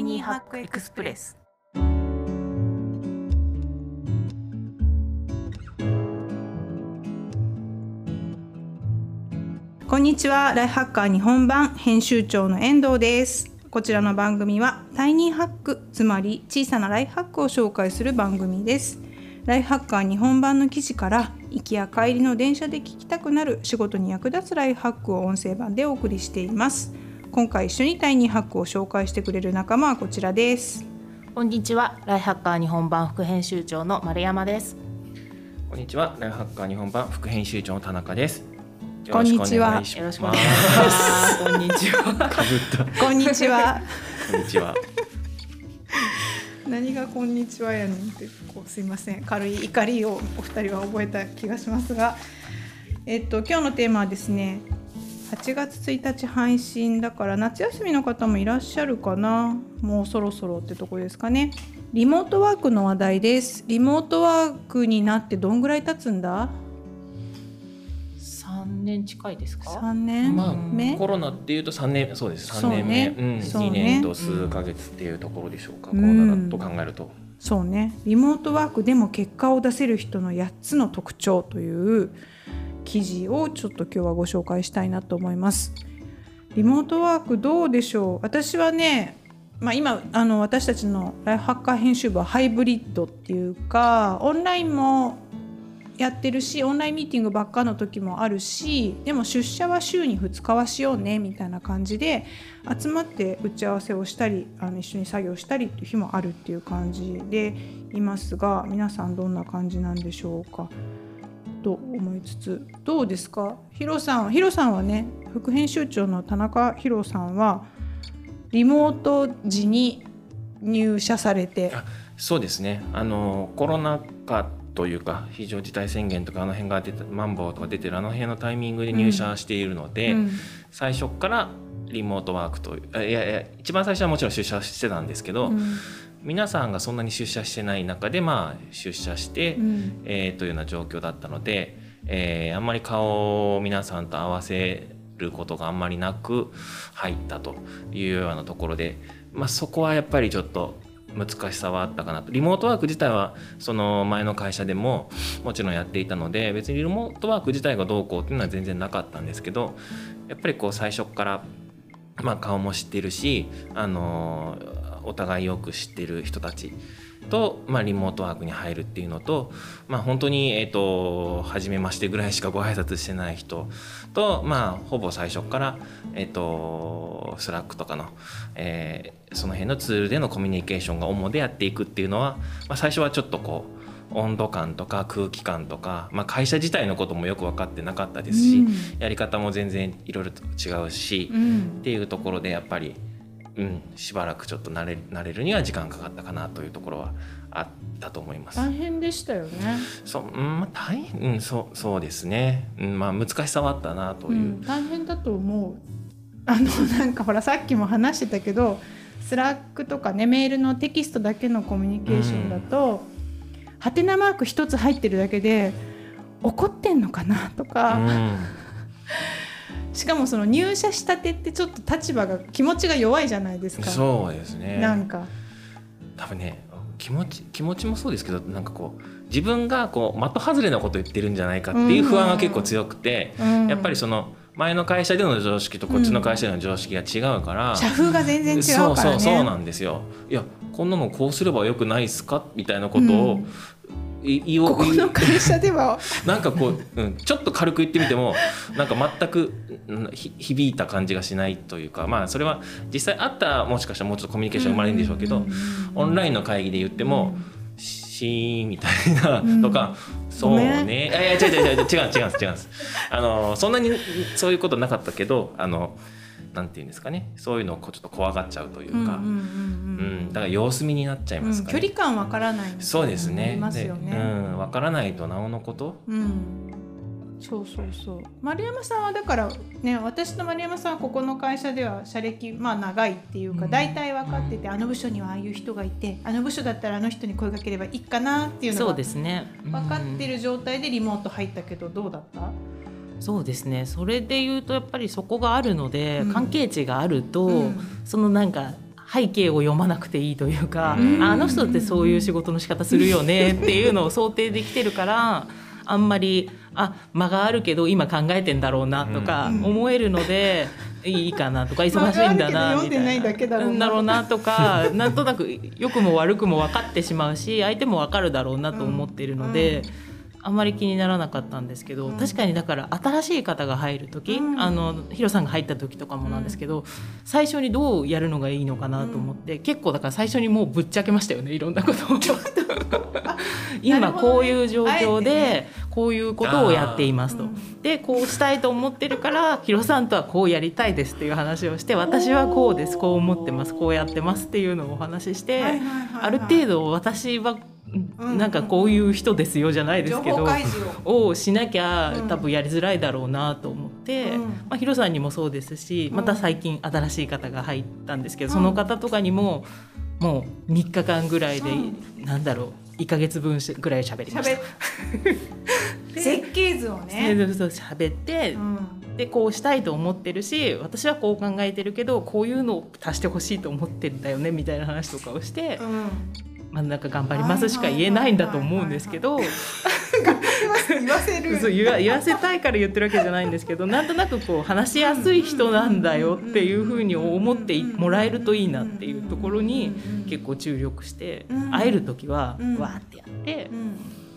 イニーハックエクスプレス。こんにちは。ライフハッカー日本版編集長の遠藤です。こちらの番組はタイニーハックつまり小さなライフハックを紹介する番組です。ライフハッカー日本版の記事から行きや帰りの電車で聞きたくなる仕事に役立つライフハックを音声版でお送りしています。今回一緒にタイニーハックを紹介してくれる仲間はこちらです。こんにちは。ライフハッカー日本版副編集長の丸山です。こんにちは、ライフハッカー日本版副編集長の田中です。こんにちは。よろしくお願いします。こんにちはかぶった。こんにちは。こんにちは。何がこんにちはやねんってこうすいません。軽い怒りをお二人は覚えた気がしますが。えっと今日のテーマはですね8月1日配信だから夏休みの方もいらっしゃるかな。もうそろそろってとこですかね。リモートワークの話題です。リモートワークになってどんぐらい経つんだ？三年近いですか？3年？まあ目、コロナっていうと三年そうです。そうね三年目、うん、そうね。二年と数ヶ月っていうところでしょうか。うん。コロナだと考えると。そうね。リモートワークでも結果を出せる人の8つの特徴という記事をちょっと今日はご紹介したいなと思います。リモートワークどうでしょう？私はね、まあ、今あの私たちのライフハッカー編集部はハイブリッドっていうかオンラインもやってるしオンラインミーティングばっかの時もあるしでも出社は週に2日はしようねみたいな感じで集まって打ち合わせをしたりあの一緒に作業したりっていう日もあるっていう感じでいますが皆さんどんな感じなんでしょうか？と思いつつどうですか？ヒロさんヒロさんはね副編集長の田中ヒロさんはリモート時に入社されて。あそうですね。あのコロナ禍というか非常事態宣言とかあの辺が出てマンボウとか出てるあの辺のタイミングで入社しているので、うん。最初からリモートワークというあいやいや一番最初はもちろん出社してたんですけど、うん皆さんがそんなに出社してない中でまあ出社して、うん。えーというような状況だったので、えーあんまり顔を皆さんと合わせることがあんまりなく入ったというようなところで、まあ、そこはやっぱりちょっと難しさはあったかなと。リモートワーク自体はその前の会社でももちろんやっていたので別にリモートワーク自体がどうこうっていうのは全然なかったんですけどやっぱりこう最初からまあ、顔も知ってるし、あのお互いよく知ってる人たちと、まあ、リモートワークに入るっていうのと、まあ、本当に、えー、と初めましてぐらいしかご挨拶してない人と、まあ、ほぼ最初から、えー、と Slack とかの、えーその辺のツールでのコミュニケーションが主でやっていくっていうのは、まあ、最初はちょっとこう温度感とか空気感とか、まあ、会社自体のこともよく分かってなかったですし、うん。やり方も全然いろいろと違うし、うん。っていうところでやっぱり、うん、しばらくちょっと慣れ慣れるには時間かかったかなというところはあったと思います。大変でしたよね、そう、うん、まあ大変、うん、そうそうですね。うん、まあ難しさはあったなという。うん、大変だと思うあのなんかほらさっきも話してたけど Slack とかねメールのテキストだけのコミュニケーションだと、ハテナマーク一つ入ってるだけで怒ってんのかなとか、うんしかもその入社したてってちょっと立場が気持ちが弱いじゃないですか。そうですね。なんか多分ね気持ち気持ちもそうですけどなんかこう自分がこう的外れなこと言ってるんじゃないかっていう不安が結構強くて、うんやっぱりその前の会社での常識とこっちの会社での常識が違うから、社風が全然違うからね。そうそうそうなんですよいやこんなのこうすればよくないですか？みたいなことを、ここの会社では。なんかこう、うん、ちょっと軽く言ってみてもなんか全くうんひ響いた感じがしないというかまあそれは実際あったらもしかしたらもうちょっとコミュニケーション生まれるんでしょうけど、オンラインの会議で言っても「シーン」みたいなうん。とか「そうごめん。ね」いやいや違う違う違う違う違う違うあのそんなにそういうことなかったけどあのなんていうんですかね。そういうのをちょっと怖がっちゃうというか、うんだから様子見になっちゃいますかね。うん。距離感わからないみたいなそうですね。ますよね。でうん、わからないとなおのこと。うん、そうそうそう。丸山さんはだからね私と丸山さんはここの会社では社歴まあ長いっていうかうん。大体分かってて、あの部署にはああいう人がいてあの部署だったらあの人に声かければいいかなっていうのそうがですね。分かってるる状態でリモート入ったけどどうだった？そうですね。それで言うとやっぱりそこがあるので、うん。関係値があると、うん。そのなんか背景を読まなくていいというか、うん。あの人ってそういう仕事の仕方するよねっていうのを想定できてるからあんまりあ間があるけど今考えてんだろうなとかうん。思えるので、いいかなとか 忙しいんだなみたいな。だろうなとか。なんとなく良くも悪くも分かってしまうし相手も分かるだろうなと思っているので。あんまり気にならなかったんですけど、うん。確かにだから新しい方が入る時、うん。あのヒロさんが入った時とかもなんですけど、最初にどうやるのがいいのかなと思って、結構だから最初にもうぶっちゃけましたよねいろんなことを。今こういう状況でねこういうことをやっていますと。でこうしたいと思ってるからヒロさんとはこうやりたいですっていう話をして私はこうですこう思ってますこうやってますっていうのをお話しして、ある程度私はうんなんかこういう人ですよじゃないですけど。を。をしなきゃうん。多分やりづらいだろうなと思って、うん。まあ、ヒロさんにもそうですしうん。また最近新しい方が入ったんですけど、うん。その方とかにももう3日間ぐらいで、う。なんだろう1か月分ぐらい喋りまし喋た。っ 設計図をね、喋って、うん。でこうしたいと思ってるし私はこう考えてるけどこういうのを足してほしいと思ってるんだよねみたいな話とかをして、うんまあ、なんか頑張りますしか言えないんだと思うんですけど。言わせるそう言わ言わせたいから言ってるわけじゃないんですけどなんとなくこう話しやすい人なんだよっていうふうに思ってもらえるといいなっていうところに結構注力してうん。会える時はうんわーってやってう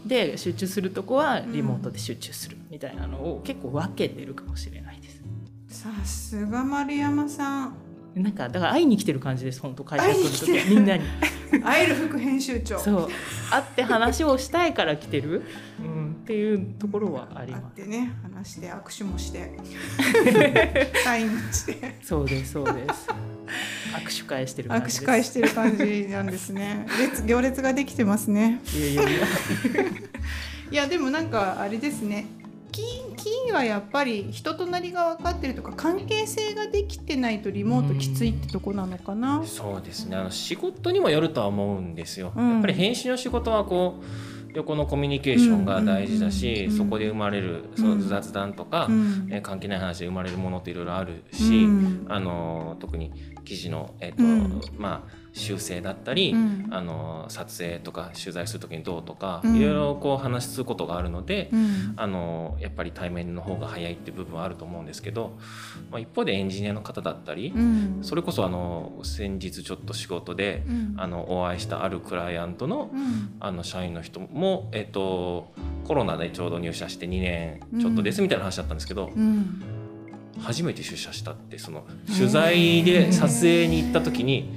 ん。で集中するとこはリモートで集中するみたいなのを結構分けてるかもしれないです。さすが丸山さん。なんかだから会いに来てる感じです本当会社来る時みんなに会える副編集長。そう。会って話をしたいから来てる、うん、っていうところはあり会まってね話して握手もして。サインもして。すそうですそうです。握手会してる感じです。握手会してる感じなんですね。列行列ができてますね。いやいやいや。いやでもなんかあれですねキーキーはやっぱり人となりが分かってるとか関係性ができてないとリモートきついってとこなのかな。そうですね。あの仕事にもよるとは思うんですよ、うん。やっぱり編集の仕事はこう横のコミュニケーションが大事だし、うんうんうんそこで生まれるその雑談とか、うん。えー関係ない話で生まれるものっていろいろあるし、うん。あの特に記事の、えーとうん。まあ、修正だったり、うん。あの撮影とか取材する時にどうとか、うん。いろいろこう話することがあるので、うん。あのやっぱり対面の方が早いっていう部分はあると思うんですけど、まあ、一方でエンジニアの方だったり、うん。それこそあの先日ちょっと仕事で、うん。あのお会いしたあるクライアントの,、うん。あの社員の人も、えっと、コロナでちょうど入社して2年ちょっとですみたいな話だったんですけど、うん。初めて出社したってその取材で撮影に行った時に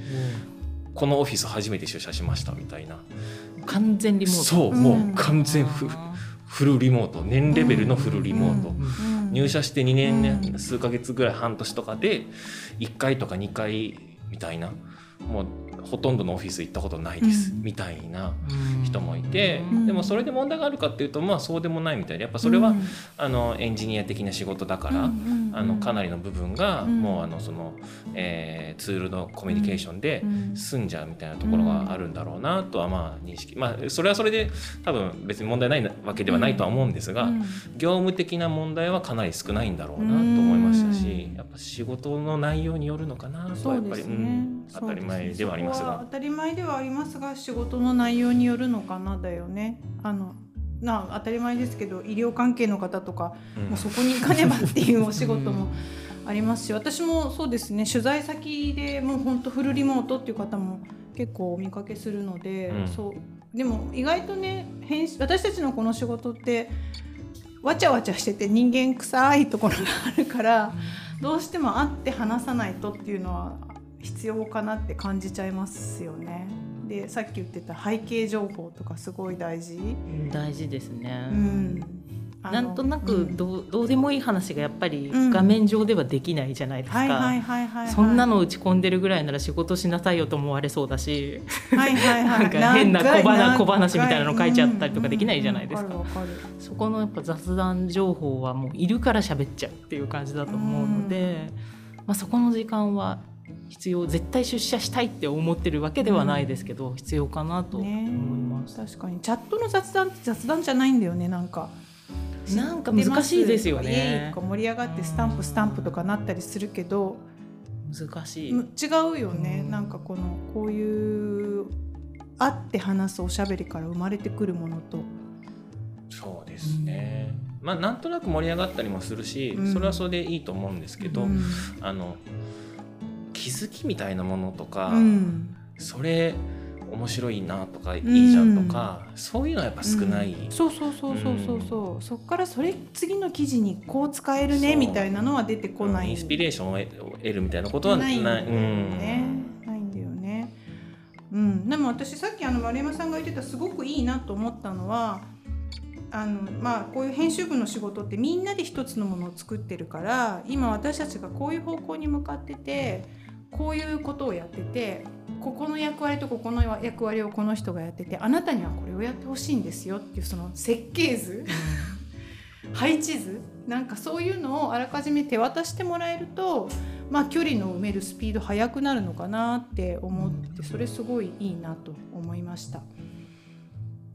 このオフィス初めて出社しましたみたいな。完全リモート。そう、うん。もう完全フフルリモート。年レベルのフルリモート、うん。入社して2年ね、うん数ヶ月ぐらい半年とかで1回とか2回みたいな。もうほとんどのオフィス行ったことないです、うん。みたいな。うん人もいて、うん。でもそれで問題があるかっていうとまあそうでもないみたいでやっぱそれは、うん。あのエンジニア的な仕事だから、うんあのかなりの部分が、うん。もうあのその、えーツールのコミュニケーションでうん。済んじゃうみたいなところがあるんだろうなとはまあ認識。まあそれはそれで多分別に問題ないわけではないとは思うんですが、うん。業務的な問題はかなり少ないんだろうなと思いましたし、うん。やっぱ仕事の内容によるのかなとそはやっぱり、ねうん、当たり前ではありますが当。たり前ではありますが仕事の内容によるのかなだよね。あのな当たり前ですけど医療関係の方とかうん。もうそこに行かねばっていうお仕事もありますし私もそうですね。取材先でもう本当フルリモートっていう方も結構お見かけするので、うん。そう。でも意外とね編集私たちのこの仕事ってわちゃわちゃしてて人間臭いところがあるからどうしても会って話さないとっていうのは必要かなって感じちゃいますよね。でさっき言ってた背景情報とかすごい大事。大事ですね、うん、なんとなくうん。どうどうでもいい話がやっぱりうん。画面上ではできないじゃないですか、そんなの打ち込んでるぐらいなら仕事しなさいよと思われそうだし。はいはいはい、なんか変な小話小話みたいなの書いちゃったりとかできないじゃないですか。そこのやっぱ雑談情報はもういるから喋っちゃうっていう感じだと思うので、まあ、そこの時間は必要絶対出社したいって思ってるわけではないですけど、必要かなとる思いねます。確かに。チャットの雑談って雑談じゃないんだよねなんか。なんか難しいですよね。とか盛り上がってスタンプスタンプとかなったりするけど。難しい。違うよね、うん。なんかこのこういう会って話すおしゃべりから生まれてくるものと。そうですね、まあなんとなく盛り上がったりもするし、うん。それはそれでいいと思うんですけど、うん。あの気づきみたいなものとか、うん。それ面白いなとかいいじゃんとか、そういうのはやっぱ少ない、うん。そうそうそうそうそうそう、そっからそれ次の記事にこう使えるねみたいなのは出てこない。インスピレーションを得るみたいなことはない。ないんだようんね、ないんだよね。うん、でも私さっきあの丸山さんが言ってたすごくいいなと思ったのはあのまあこういう編集部の仕事ってみんなで一つのものを作ってるから今私たちがこういう方向に向かっててこういうことをやっててここの役割とここの役割をこの人がやっててあなたにはこれをやってほしいんですよっていうその設計図配置図なんかそういうのをあらかじめ手渡してもらえると、まあ、距離の埋めるスピード速くなるのかなって思ってそれすごいいいなと思いました。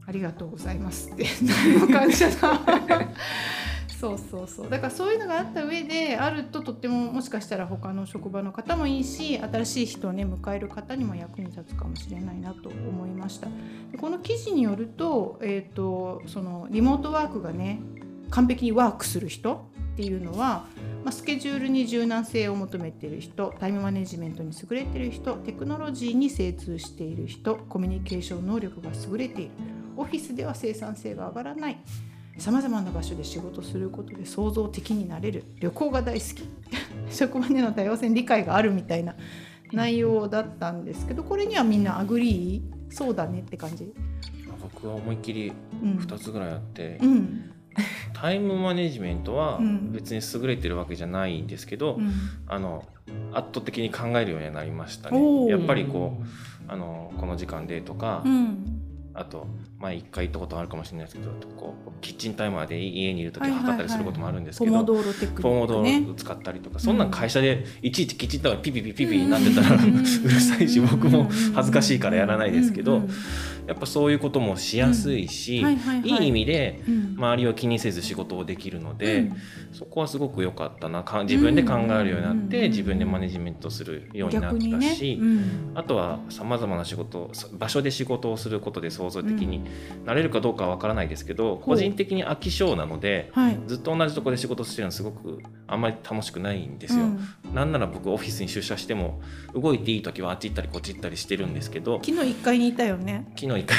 ありがとうございますって感謝だそうそうそう。だからそういうのがあった上であるととってももしかしたら他の職場の方もいいし新しい人をね迎える方にも役に立つかもしれないなと思いました。でこの記事によると,、えー、とそのリモートワークがね完璧にワークする人っていうのは、まあ、スケジュールに柔軟性を求めている人タイムマネジメントに優れている人テクノロジーに精通している人コミュニケーション能力が優れている。オフィスでは生産性が上がらない。さまざまな場所で仕事することで創造的になれる。旅行が大好き。職場での多様性に理解があるみたいな内容だったんですけどこれにはみんな agree そうだねって感じ。僕は思いっきりうん。2つぐらいあって、うん。タイムマネジメントはうん。別に優れてるわけじゃないんですけど、うん。あの圧倒的に考えるようにはなりましたね。やっぱりこうあのこの時間でとか、うんあと前一回行ったことあるかもしれないですけどこうキッチンタイマーで家にいる時測ったりすることもあるんですけど、ポモドーロテクニック、ね、ポモドーロ使ったりとか、そんなん会社でいちいちキッチンタイマーピピピピピになってたら、うるさいし僕も恥ずかしいからやらないですけど、うんうんやっぱそういうこともしやすいし、はいはいはい。いい意味でうん。周りを気にせず仕事をできるので、うん。そこはすごく良かったなか自分で考えるようになって、うん自分でマネジメントするようになったし、うん。あとはさまざまな仕事場所で仕事をすることで創造的になれるかどうかは分からないですけど、個人的に飽き性なのではい。ずっと同じところで仕事してるのすごくあんまり楽しくないんですよ。うん。なんなら僕オフィスに出社しても動いていい時はあっち行ったりこっち行ったりしてるんですけど昨日一階にいたよね。昨日一回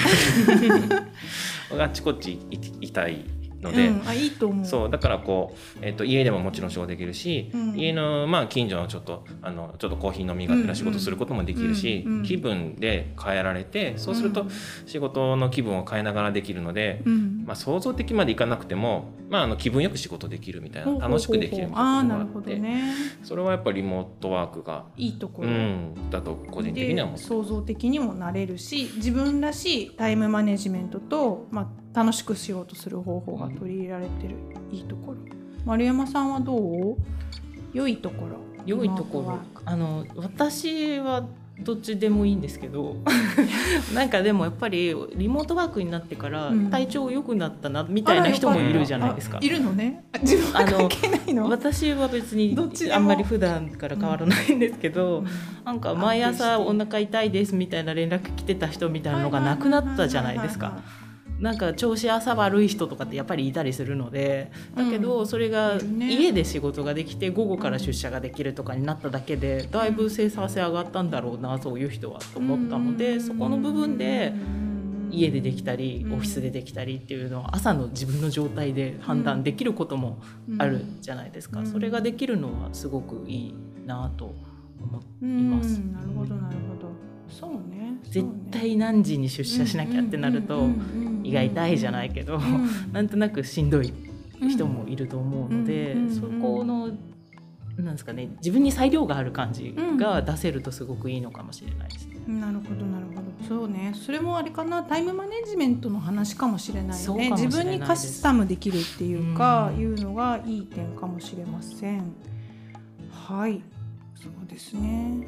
あっちこっちいいたいので、うん、あいいと思う。そうだからこう、えっと家でももちろん仕事できるし、うん。家の、まあ、近所のちょっとあのちょっとコーヒー飲みがてら仕事することもできるし、うんうん。気分で変えられてそうするとうん。仕事の気分を変えながらできるので、うん。まあ、創造的までいかなくても、まあ、あの気分よく仕事できるみたいな楽しくできるみたいななるほどところがあって、ね。それはやっぱりリモートワークが、いいところ。うん、だと個人的には思ってで創造的にもなれるし自分らしいタイムマネジメントと、まあ、楽しく仕事する方法が取り入れられてる、いいところ。丸山さんはどう？良いところ。良いところ。あの私はどっちでもいいんですけど。なんかでもやっぱりリモートワークになってからうん。体調良くなったなみたいな人もいるじゃないですか。あ。いるのね。あ自分は関係ないの？私は別にあんまり普段から変わらないんですけど、うん。なんか毎朝お腹痛いですみたいな連絡来てた人みたいなのがなくなったじゃないですか。なんか調子朝悪い人とかってやっぱりいたりするのでだけうん。どそれが家で仕事ができて午後から出社ができるとかになっただけでだいぶ生産性上がったんだろうなそういう人はと思ったのでそこの部分で家でできたりうんオフィスでできたりっていうのは朝の自分の状態で判断できることもあるじゃないですか。うん。それができるのはすごくいいなと思いいます。なるほどなるほど。そうね絶対何時に出社しなきゃってなると胃が痛いじゃないけどなんとなくしんどい人もいると思うので、うん。うん。そこのなんですかね自分に裁量がある感じが出せるとすごくいいのかもしれないですね。なるほどなるほど。そうね。それもあれかな。タイムマネジメントの話かもしれないよね。自分にカスタムできるっていうか、うん。いうのがいい点かもしれません。はい。そうですね。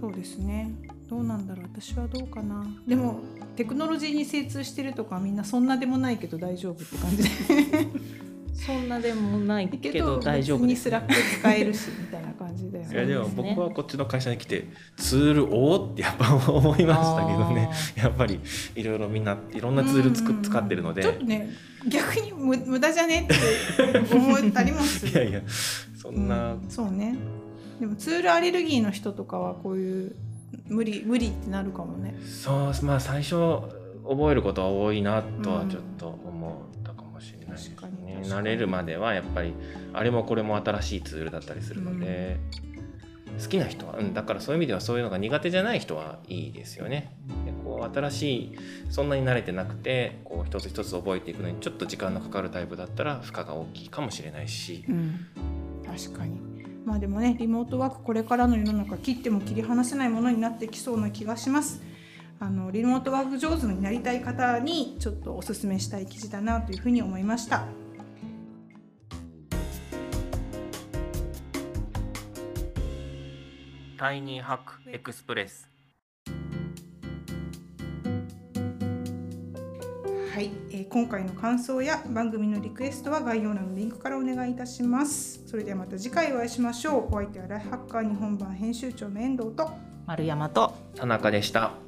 そうですねどうなんだろう私はどうかな。でもテクノロジーに精通してるとかみんなそんなでもないけど大丈夫って感じで。そんなでもないけけど大丈夫に Slack使えるしみたいな感じだよいやでも僕はこっちの会社に来てツールおおってやっぱ思いましたけどね。やっぱりいろいろみんないろんなツールつく使ってるので。ちょっとね逆に無無駄じゃねって思ったりもする。いやいやそんな、うんそうね。でもツールアレルギーの人とかはこういう無理無理ってなるかもね。そうまあ最初覚えることは多いなとはちょっと思ったかもしれないですね、確かに。慣れるまではやっぱりあれもこれも新しいツールだったりするので、好きな人は、うん、だからそういう意味ではそういうのが苦手じゃない人はいいですよね。でこう新しいそんなに慣れてなくてこう一つ一つ覚えていくのにちょっと時間のかかるタイプだったら負荷が大きいかもしれないし、うん。確かにまあでもねリモートワークこれからの世の中切っても切り離せないものになってきそうな気がします。あのリモートワーク上手になりたい方にちょっとおすすめしたい記事だなというふうに思いました。タイニーハックエクスプレス。はい、えー今回の感想や番組のリクエストは概要欄のリンクからお願いいたします。それではまた次回お会いしましょう。お相手はライハッカー日本版編集長の遠藤と。丸山と。田中でした。